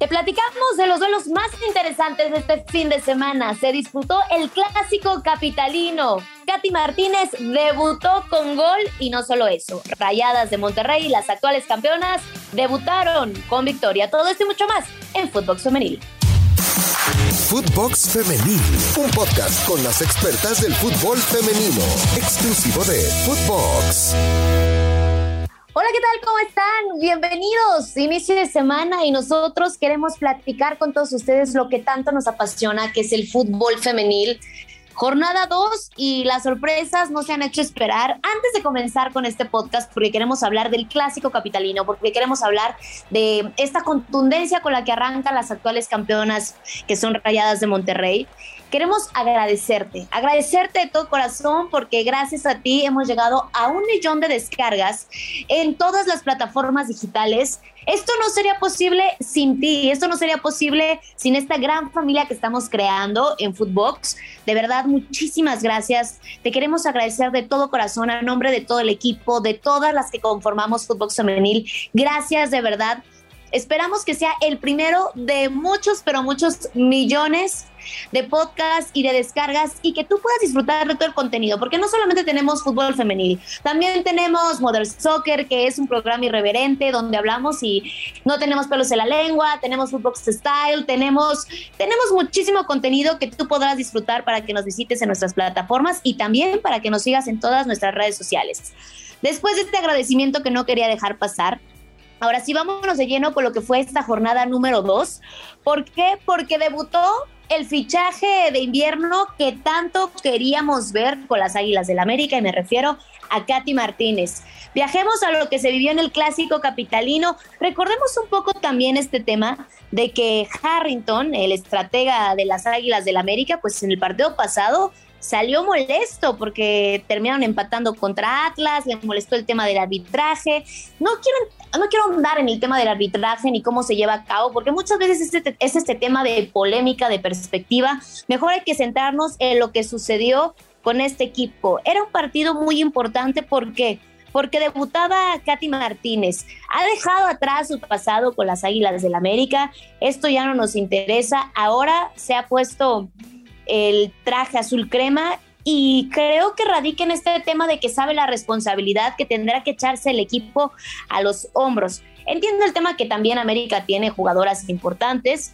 Te platicamos de los duelos más interesantes de este fin de semana. Se disputó el clásico capitalino. Katy Martínez debutó con gol y no solo eso. Rayadas de Monterrey, las actuales campeonas, debutaron con victoria. Todo esto y mucho más en Footbox Femenil. Footbox Femenil, un podcast con las expertas del fútbol femenino, exclusivo de Footbox. ¿Qué tal? ¿Cómo están? Bienvenidos. Inicio de semana y nosotros queremos platicar con todos ustedes lo que tanto nos apasiona, que es el fútbol femenil. Jornada 2 y las sorpresas no se han hecho esperar. Antes de comenzar con este podcast, porque queremos hablar del clásico capitalino, porque queremos hablar de esta contundencia con la que arrancan las actuales campeonas que son Rayadas de Monterrey, queremos agradecerte, agradecerte de todo corazón porque gracias a ti hemos llegado a un millón de descargas en todas las plataformas digitales. Esto no sería posible sin ti, esto no sería posible sin esta gran familia que estamos creando en Footbox. De verdad, muchísimas gracias. Te queremos agradecer de todo corazón a nombre de todo el equipo, de todas las que conformamos Footbox Femenil. Gracias de verdad Esperamos que sea el primero de muchos, pero muchos millones de podcasts y de descargas y que tú puedas disfrutar de todo el contenido, porque no solamente tenemos fútbol femenil, también tenemos Modern Soccer, que es un programa irreverente donde hablamos y no tenemos pelos en la lengua, tenemos Footbox Style, tenemos, tenemos muchísimo contenido que tú podrás disfrutar para que nos visites en nuestras plataformas y también para que nos sigas en todas nuestras redes sociales. Después de este agradecimiento que no quería dejar pasar, Ahora sí, vámonos de lleno con lo que fue esta jornada número dos. ¿Por qué? Porque debutó el fichaje de invierno que tanto queríamos ver con las Águilas del América y me refiero a Katy Martínez. Viajemos a lo que se vivió en el clásico capitalino. Recordemos un poco también este tema de que Harrington, el estratega de las Águilas del América, pues en el partido pasado salió molesto porque terminaron empatando contra Atlas, le molestó el tema del arbitraje. No quiero, no quiero andar en el tema del arbitraje ni cómo se lleva a cabo, porque muchas veces es este, es este tema de polémica, de perspectiva. Mejor hay que centrarnos en lo que sucedió con este equipo. Era un partido muy importante porque porque debutaba Katy Martínez. Ha dejado atrás su pasado con las Águilas del América. Esto ya no nos interesa. Ahora se ha puesto el traje azul crema y creo que radica en este tema de que sabe la responsabilidad que tendrá que echarse el equipo a los hombros. Entiendo el tema que también América tiene jugadoras importantes,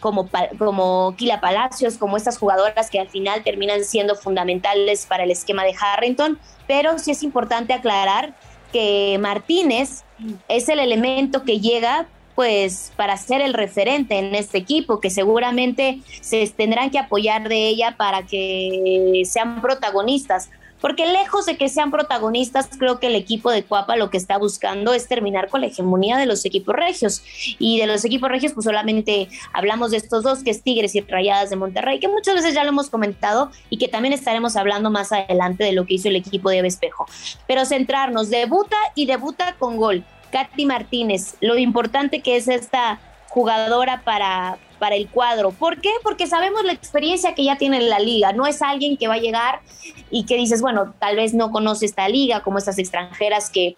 como, como Kila Palacios, como estas jugadoras que al final terminan siendo fundamentales para el esquema de Harrington, pero sí es importante aclarar que Martínez es el elemento que llega pues para ser el referente en este equipo, que seguramente se tendrán que apoyar de ella para que sean protagonistas. Porque lejos de que sean protagonistas, creo que el equipo de Cuapa lo que está buscando es terminar con la hegemonía de los equipos regios. Y de los equipos regios, pues solamente hablamos de estos dos, que es Tigres y Rayadas de Monterrey, que muchas veces ya lo hemos comentado y que también estaremos hablando más adelante de lo que hizo el equipo de Espejo. Pero centrarnos, debuta y debuta con gol. Katy Martínez, lo importante que es esta jugadora para, para el cuadro. ¿Por qué? Porque sabemos la experiencia que ya tiene en la liga. No es alguien que va a llegar y que dices, bueno, tal vez no conoce esta liga, como estas extranjeras que,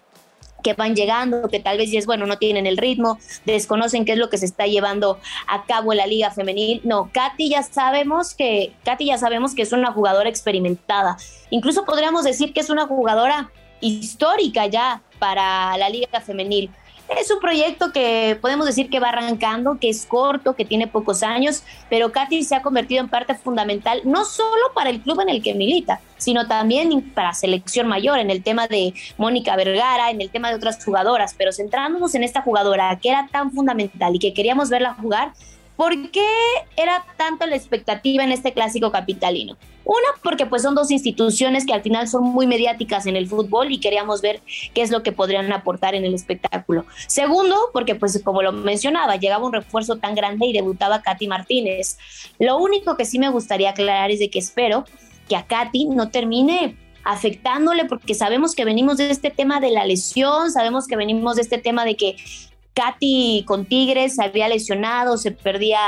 que van llegando, que tal vez dices, bueno, no tienen el ritmo, desconocen qué es lo que se está llevando a cabo en la liga femenil. No, Katy ya sabemos que, Katy ya sabemos que es una jugadora experimentada. Incluso podríamos decir que es una jugadora histórica ya para la Liga Femenil. Es un proyecto que podemos decir que va arrancando, que es corto, que tiene pocos años, pero Katy se ha convertido en parte fundamental no solo para el club en el que milita, sino también para selección mayor, en el tema de Mónica Vergara, en el tema de otras jugadoras, pero centrándonos en esta jugadora que era tan fundamental y que queríamos verla jugar, ¿Por qué era tanto la expectativa en este clásico capitalino? Una, porque pues son dos instituciones que al final son muy mediáticas en el fútbol y queríamos ver qué es lo que podrían aportar en el espectáculo. Segundo, porque pues como lo mencionaba, llegaba un refuerzo tan grande y debutaba Katy Martínez. Lo único que sí me gustaría aclarar es de que espero que a Katy no termine afectándole porque sabemos que venimos de este tema de la lesión, sabemos que venimos de este tema de que Katy con Tigres se había lesionado, se perdía,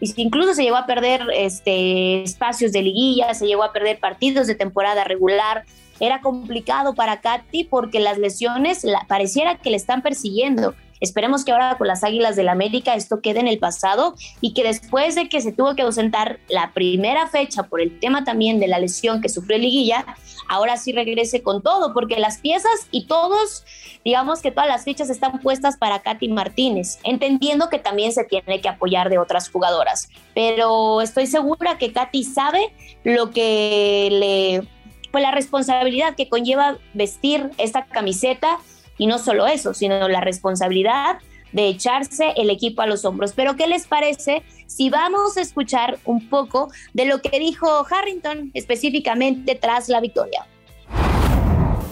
incluso se llegó a perder este, espacios de liguilla, se llegó a perder partidos de temporada regular. Era complicado para Katy porque las lesiones la, pareciera que le están persiguiendo. Esperemos que ahora con las Águilas del la América esto quede en el pasado y que después de que se tuvo que ausentar la primera fecha por el tema también de la lesión que sufrió Liguilla, ahora sí regrese con todo, porque las piezas y todos, digamos que todas las fichas están puestas para Katy Martínez, entendiendo que también se tiene que apoyar de otras jugadoras, pero estoy segura que Katy sabe lo que le, pues la responsabilidad que conlleva vestir esta camiseta y no solo eso, sino la responsabilidad de echarse el equipo a los hombros. Pero ¿qué les parece si vamos a escuchar un poco de lo que dijo Harrington específicamente tras la victoria?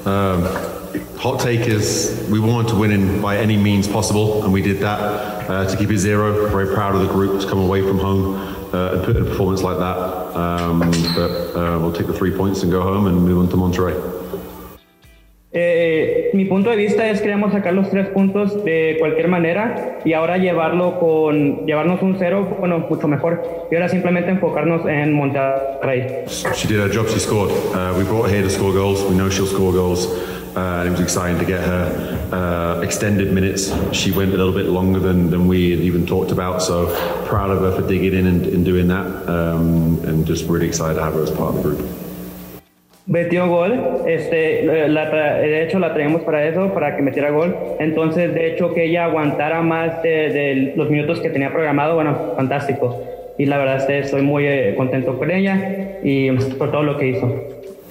Um, hot take is we wanted to win in by any means possible, and we did that uh, to keep it zero. Very proud of the group to come away from home uh, and put in a performance like that. Um, but uh, we'll take the three points and go home and move on to Monterrey. Mi punto de vista es que queremos sacar los tres puntos de cualquier manera y ahora llevarlo con llevarnos un cero, bueno, mucho mejor. Y ahora simplemente enfocarnos en Monterrey. She did her job. She scored. Uh, we brought her here to score goals. We know she'll score goals. Uh, it was exciting to get her uh, extended minutes. She went a little bit longer than, than we had even talked about. So proud of her for digging in and, and doing that, um, and just really excited to have her as part of the group. Metió gol, este, de hecho la traemos para eso, para que metiera gol. Entonces, de hecho, que ella aguantara más de, los minutos que tenía programado, bueno, fantástico. Y la verdad, estoy muy eh, contento con ella y por todo lo que hizo.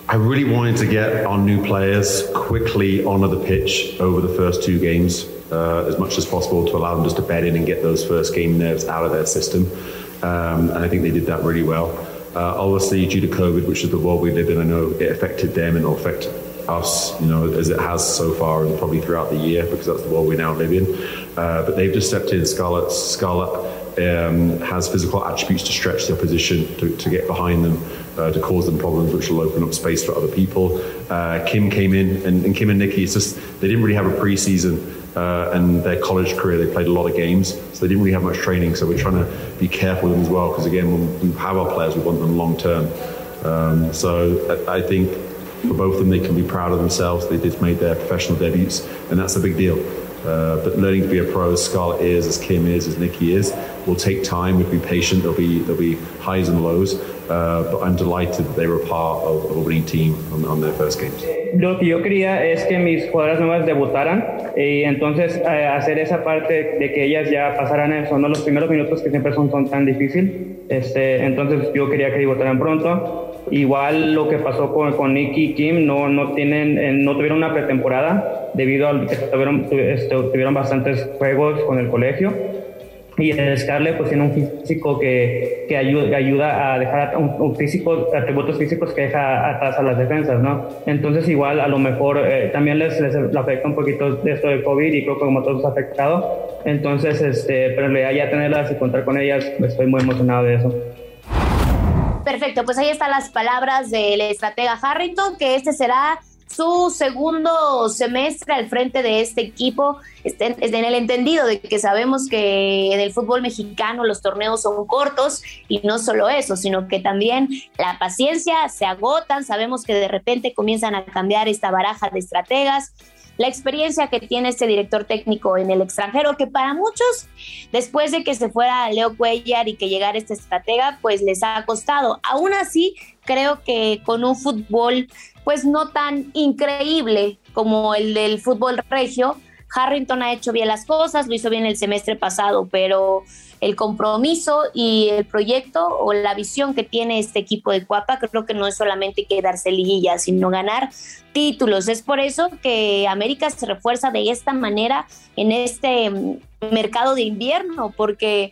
I really wanted to get our new players quickly onto the pitch over the first two games uh, as much as possible to allow them just to bed in and get those first game nerves out of their system. Um, and I think they did that really well. Uh, obviously, due to COVID, which is the world we live in, I know it affected them and it'll affect us, you know, as it has so far and probably throughout the year because that's the world we now live in. Uh, but they've just stepped in. Scarlett, Scarlett um, has physical attributes to stretch their position, to, to get behind them, uh, to cause them problems, which will open up space for other people. Uh, Kim came in, and, and Kim and Nikki, it's just they didn't really have a preseason uh, and their college career, they played a lot of games, so they didn't really have much training. So we're trying to be careful with them as well, because again, when we have our players, we want them long term. Um, so I, I, think for both of them, they can be proud of themselves. They just made their professional debuts, and that's a big deal. Uh, but learning to be a pro, as Scarlett is, as Kim is, as Nikki is, will take time. We'll be patient. There'll be there'll be highs and lows. Uh, but I'm delighted that they were part of, of a winning team on, on their first games. Lo que yo quería es que mis jugadoras nuevas debutaran y entonces eh, hacer esa parte de que ellas ya pasaran eso, no los primeros minutos que siempre son, son tan difíciles. Este, entonces yo quería que debutaran pronto. Igual lo que pasó con, con Nicky y Kim, no, no, tienen, eh, no tuvieron una pretemporada debido a que tuvieron, este, tuvieron bastantes juegos con el colegio y el Scarlett pues tiene un físico que, que ayuda, ayuda, a dejar un, físico, atributos físicos que deja atrás a las defensas, ¿no? Entonces igual a lo mejor eh, también les, les, afecta un poquito esto del COVID y creo que como todos afectado. Entonces, este, pero ya, ya tenerlas y contar con ellas, estoy muy emocionado de eso. Perfecto, pues ahí están las palabras del estratega Harrington, que este será su segundo semestre al frente de este equipo, en el entendido de que sabemos que en el fútbol mexicano los torneos son cortos y no solo eso, sino que también la paciencia se agotan, sabemos que de repente comienzan a cambiar esta baraja de estrategas, la experiencia que tiene este director técnico en el extranjero, que para muchos, después de que se fuera Leo Cuellar y que llegara este estratega, pues les ha costado. Aún así, creo que con un fútbol pues no tan increíble como el del fútbol regio, Harrington ha hecho bien las cosas, lo hizo bien el semestre pasado, pero el compromiso y el proyecto o la visión que tiene este equipo de Cuapa creo que no es solamente quedarse liguilla, sino ganar títulos. Es por eso que América se refuerza de esta manera en este mm, mercado de invierno, porque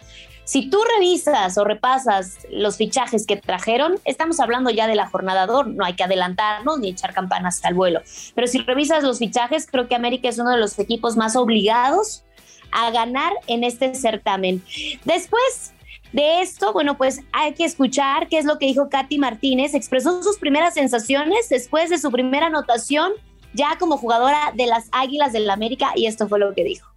si tú revisas o repasas los fichajes que trajeron, estamos hablando ya de la jornada 2, no hay que adelantarnos ni echar campanas al vuelo. Pero si revisas los fichajes, creo que América es uno de los equipos más obligados a ganar en este certamen. Después de esto, bueno, pues hay que escuchar qué es lo que dijo Katy Martínez. Expresó sus primeras sensaciones después de su primera anotación ya como jugadora de las Águilas del la América y esto fue lo que dijo.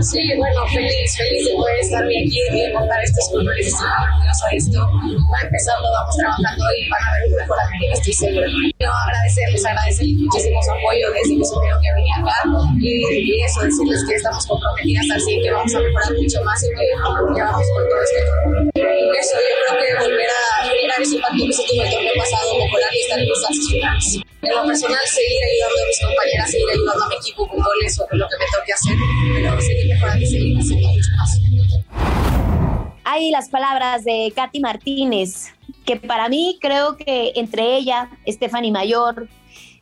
Sí, bueno, feliz, feliz de poder estar bien aquí, de contar estos colores, orgullosa de esto. Va empezando, vamos trabajando y van a ver un mejor ambiente, estoy segura. Yo agradecerles, agradecerles muchísimo su apoyo desde que supieron que venía acá y, eso, decirles que estamos comprometidas así, que vamos a mejorar mucho más y que, que vamos con todo esto. Eso, yo creo a, ir a ese partido que se tuvo el torneo pasado, mejorar y estar en los. En lo personal, seguir ayudando a mis compañeras, seguir ayudando a mi equipo con goles o con lo que me toque hacer, pero seguir mejorando y seguir haciendo mucho más. Hay las palabras de Katy Martínez, que para mí creo que entre ella, Stephanie Mayor,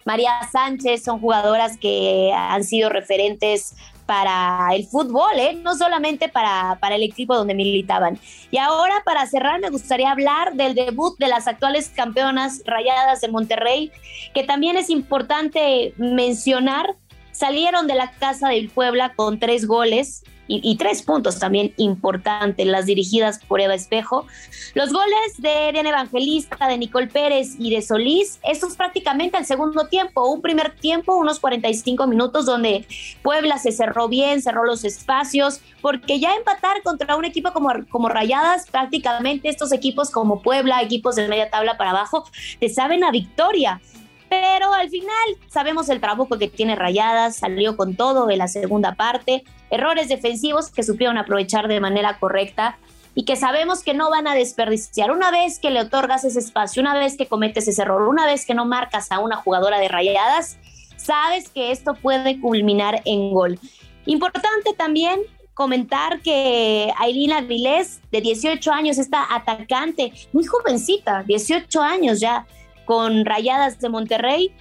María Sánchez son jugadoras que han sido referentes para el fútbol, ¿eh? no solamente para, para el equipo donde militaban. Y ahora, para cerrar, me gustaría hablar del debut de las actuales campeonas rayadas de Monterrey, que también es importante mencionar. Salieron de la casa del Puebla con tres goles y, tres puntos también importantes, las dirigidas por Eva Espejo. Los goles de Diana Evangelista, de Nicole Pérez y de Solís, estos prácticamente al segundo tiempo, un primer tiempo, unos 45 minutos donde Puebla se cerró bien, cerró los espacios, porque ya empatar contra un equipo como, como Rayadas, prácticamente estos equipos como Puebla, equipos de media tabla para abajo, te saben a victoria. Pero al final sabemos el trabajo que tiene Rayadas, salió con todo en la segunda parte, errores defensivos que supieron aprovechar de manera correcta y que sabemos que no van a desperdiciar. Una vez que le otorgas ese espacio, una vez que cometes ese error, una vez que no marcas a una jugadora de Rayadas, sabes que esto puede culminar en gol. Importante también comentar que Ailina Vilés, de 18 años, esta atacante, muy jovencita, 18 años ya, con Rayadas de Monterrey.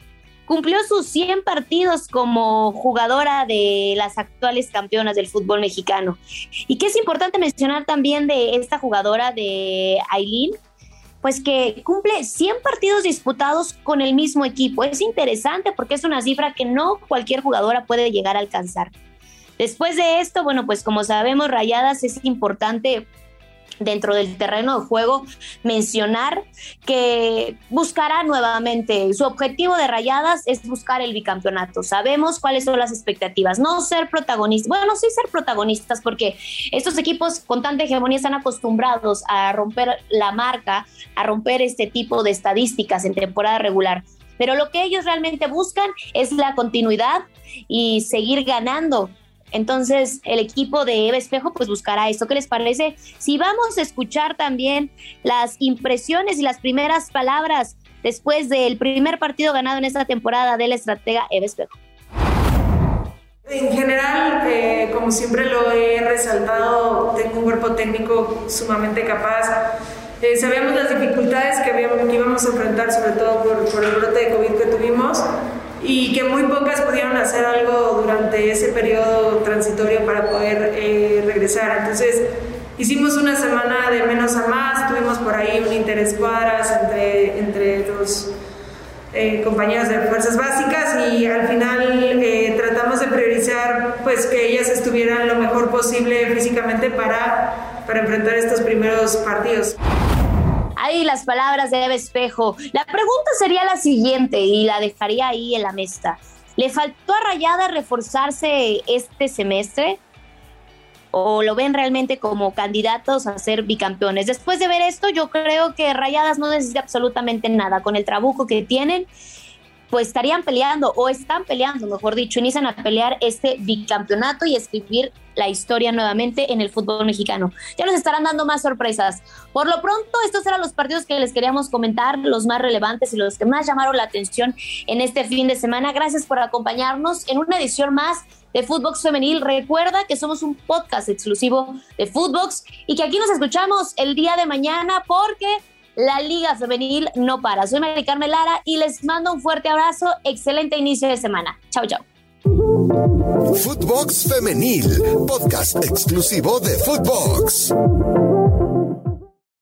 Cumplió sus 100 partidos como jugadora de las actuales campeonas del fútbol mexicano. Y que es importante mencionar también de esta jugadora de Aileen, pues que cumple 100 partidos disputados con el mismo equipo. Es interesante porque es una cifra que no cualquier jugadora puede llegar a alcanzar. Después de esto, bueno, pues como sabemos, Rayadas es importante dentro del terreno de juego mencionar que buscará nuevamente su objetivo de Rayadas es buscar el bicampeonato. Sabemos cuáles son las expectativas, no ser protagonistas, bueno, sí ser protagonistas porque estos equipos con tanta hegemonía están acostumbrados a romper la marca, a romper este tipo de estadísticas en temporada regular. Pero lo que ellos realmente buscan es la continuidad y seguir ganando entonces, el equipo de Eva Espejo pues buscará esto. ¿Qué les parece? Si vamos a escuchar también las impresiones y las primeras palabras después del primer partido ganado en esta temporada de la estratega Eva Espejo. En general, eh, como siempre lo he resaltado, tengo un cuerpo técnico sumamente capaz. Eh, sabíamos las dificultades que, que íbamos a enfrentar, sobre todo por el brote de COVID que tuvimos y que muy pocas pudieron hacer algo durante ese periodo transitorio para poder eh, regresar. Entonces, hicimos una semana de menos a más, tuvimos por ahí un interés cuadras entre, entre los eh, compañeros de fuerzas básicas y al final eh, tratamos de priorizar pues que ellas estuvieran lo mejor posible físicamente para, para enfrentar estos primeros partidos. Ahí las palabras de Eva Espejo. La pregunta sería la siguiente y la dejaría ahí en la mesa. ¿Le faltó a Rayada reforzarse este semestre? ¿O lo ven realmente como candidatos a ser bicampeones? Después de ver esto, yo creo que Rayadas no necesita absolutamente nada. Con el trabuco que tienen, pues estarían peleando o están peleando, mejor dicho, inician a pelear este bicampeonato y escribir la historia nuevamente en el fútbol mexicano. Ya nos estarán dando más sorpresas. Por lo pronto, estos eran los partidos que les queríamos comentar, los más relevantes y los que más llamaron la atención en este fin de semana. Gracias por acompañarnos en una edición más de Footbox Femenil. Recuerda que somos un podcast exclusivo de Footbox y que aquí nos escuchamos el día de mañana porque la Liga Femenil no para. Soy Mari Carmen Lara y les mando un fuerte abrazo. Excelente inicio de semana. Chao, chao. Footbox Femenil, podcast exclusivo de Footbox.